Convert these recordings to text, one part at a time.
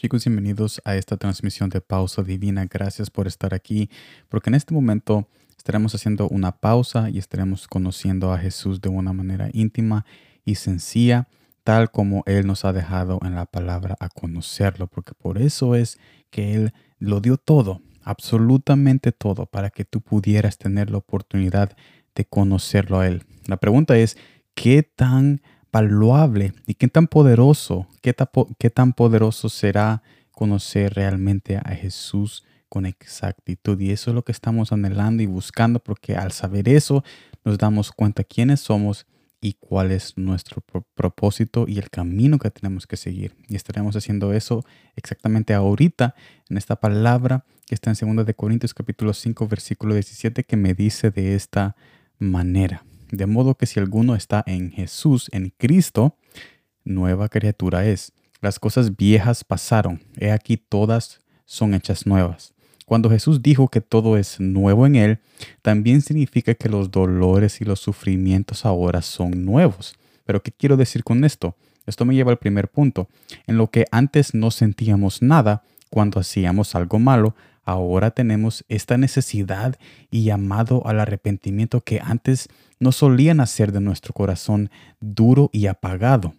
Chicos, bienvenidos a esta transmisión de Pausa Divina. Gracias por estar aquí, porque en este momento estaremos haciendo una pausa y estaremos conociendo a Jesús de una manera íntima y sencilla, tal como Él nos ha dejado en la palabra a conocerlo, porque por eso es que Él lo dio todo, absolutamente todo, para que tú pudieras tener la oportunidad de conocerlo a Él. La pregunta es, ¿qué tan y qué tan poderoso, qué, qué tan poderoso será conocer realmente a Jesús con exactitud. Y eso es lo que estamos anhelando y buscando, porque al saber eso nos damos cuenta quiénes somos y cuál es nuestro propósito y el camino que tenemos que seguir. Y estaremos haciendo eso exactamente ahorita en esta palabra que está en 2 de Corintios capítulo 5 versículo 17 que me dice de esta manera. De modo que si alguno está en Jesús, en Cristo, nueva criatura es. Las cosas viejas pasaron, he aquí todas son hechas nuevas. Cuando Jesús dijo que todo es nuevo en Él, también significa que los dolores y los sufrimientos ahora son nuevos. Pero ¿qué quiero decir con esto? Esto me lleva al primer punto. En lo que antes no sentíamos nada cuando hacíamos algo malo, ahora tenemos esta necesidad y llamado al arrepentimiento que antes no solían hacer de nuestro corazón duro y apagado.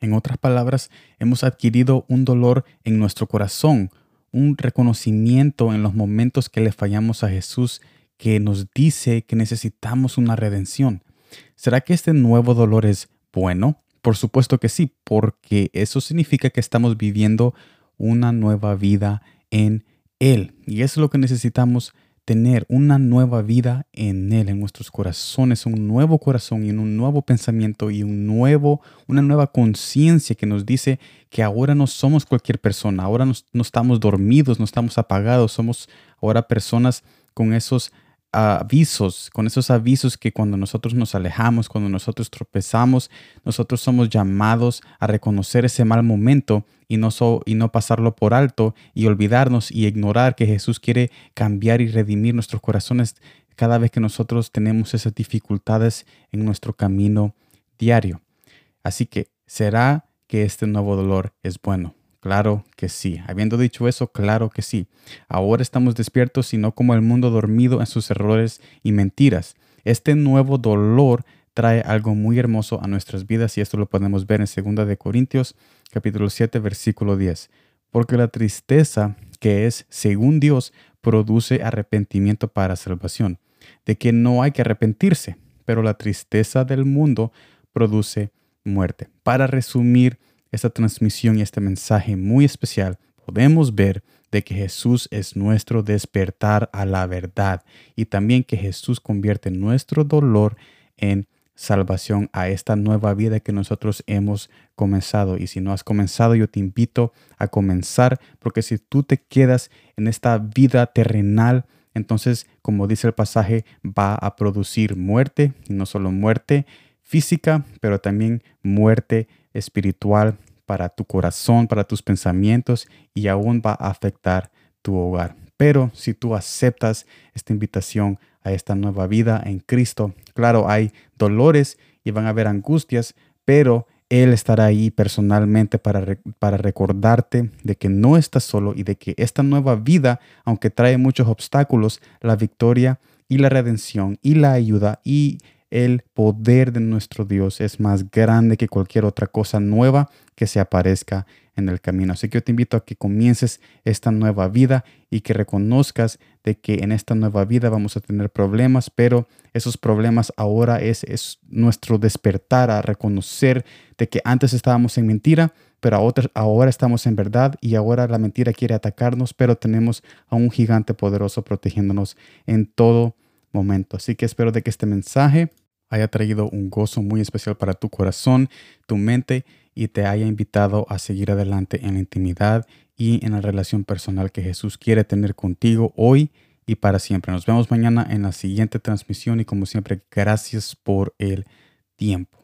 En otras palabras, hemos adquirido un dolor en nuestro corazón, un reconocimiento en los momentos que le fallamos a Jesús que nos dice que necesitamos una redención. ¿Será que este nuevo dolor es bueno? Por supuesto que sí, porque eso significa que estamos viviendo una nueva vida en Él. Y eso es lo que necesitamos tener, una nueva vida en Él, en nuestros corazones, un nuevo corazón y un nuevo pensamiento y un nuevo, una nueva conciencia que nos dice que ahora no somos cualquier persona, ahora no estamos dormidos, no estamos apagados, somos ahora personas con esos avisos, con esos avisos que cuando nosotros nos alejamos, cuando nosotros tropezamos, nosotros somos llamados a reconocer ese mal momento y no, y no pasarlo por alto y olvidarnos y ignorar que Jesús quiere cambiar y redimir nuestros corazones cada vez que nosotros tenemos esas dificultades en nuestro camino diario. Así que, ¿será que este nuevo dolor es bueno? Claro que sí. Habiendo dicho eso, claro que sí. Ahora estamos despiertos y no como el mundo dormido en sus errores y mentiras. Este nuevo dolor trae algo muy hermoso a nuestras vidas y esto lo podemos ver en 2 de Corintios capítulo 7 versículo 10. Porque la tristeza que es según Dios produce arrepentimiento para salvación, de que no hay que arrepentirse, pero la tristeza del mundo produce muerte. Para resumir, esta transmisión y este mensaje muy especial, podemos ver de que Jesús es nuestro despertar a la verdad y también que Jesús convierte nuestro dolor en salvación a esta nueva vida que nosotros hemos comenzado. Y si no has comenzado, yo te invito a comenzar, porque si tú te quedas en esta vida terrenal, entonces, como dice el pasaje, va a producir muerte, y no solo muerte física, pero también muerte espiritual para tu corazón, para tus pensamientos y aún va a afectar tu hogar. Pero si tú aceptas esta invitación a esta nueva vida en Cristo, claro, hay dolores y van a haber angustias, pero Él estará ahí personalmente para, para recordarte de que no estás solo y de que esta nueva vida, aunque trae muchos obstáculos, la victoria y la redención y la ayuda y el poder de nuestro Dios es más grande que cualquier otra cosa nueva que se aparezca en el camino. Así que yo te invito a que comiences esta nueva vida y que reconozcas de que en esta nueva vida vamos a tener problemas, pero esos problemas ahora es, es nuestro despertar a reconocer de que antes estábamos en mentira, pero ahora, estamos en verdad y ahora la mentira quiere atacarnos, pero tenemos a un gigante poderoso protegiéndonos en todo momento. Así que espero de que este mensaje haya traído un gozo muy especial para tu corazón, tu mente y te haya invitado a seguir adelante en la intimidad y en la relación personal que Jesús quiere tener contigo hoy y para siempre. Nos vemos mañana en la siguiente transmisión y como siempre, gracias por el tiempo.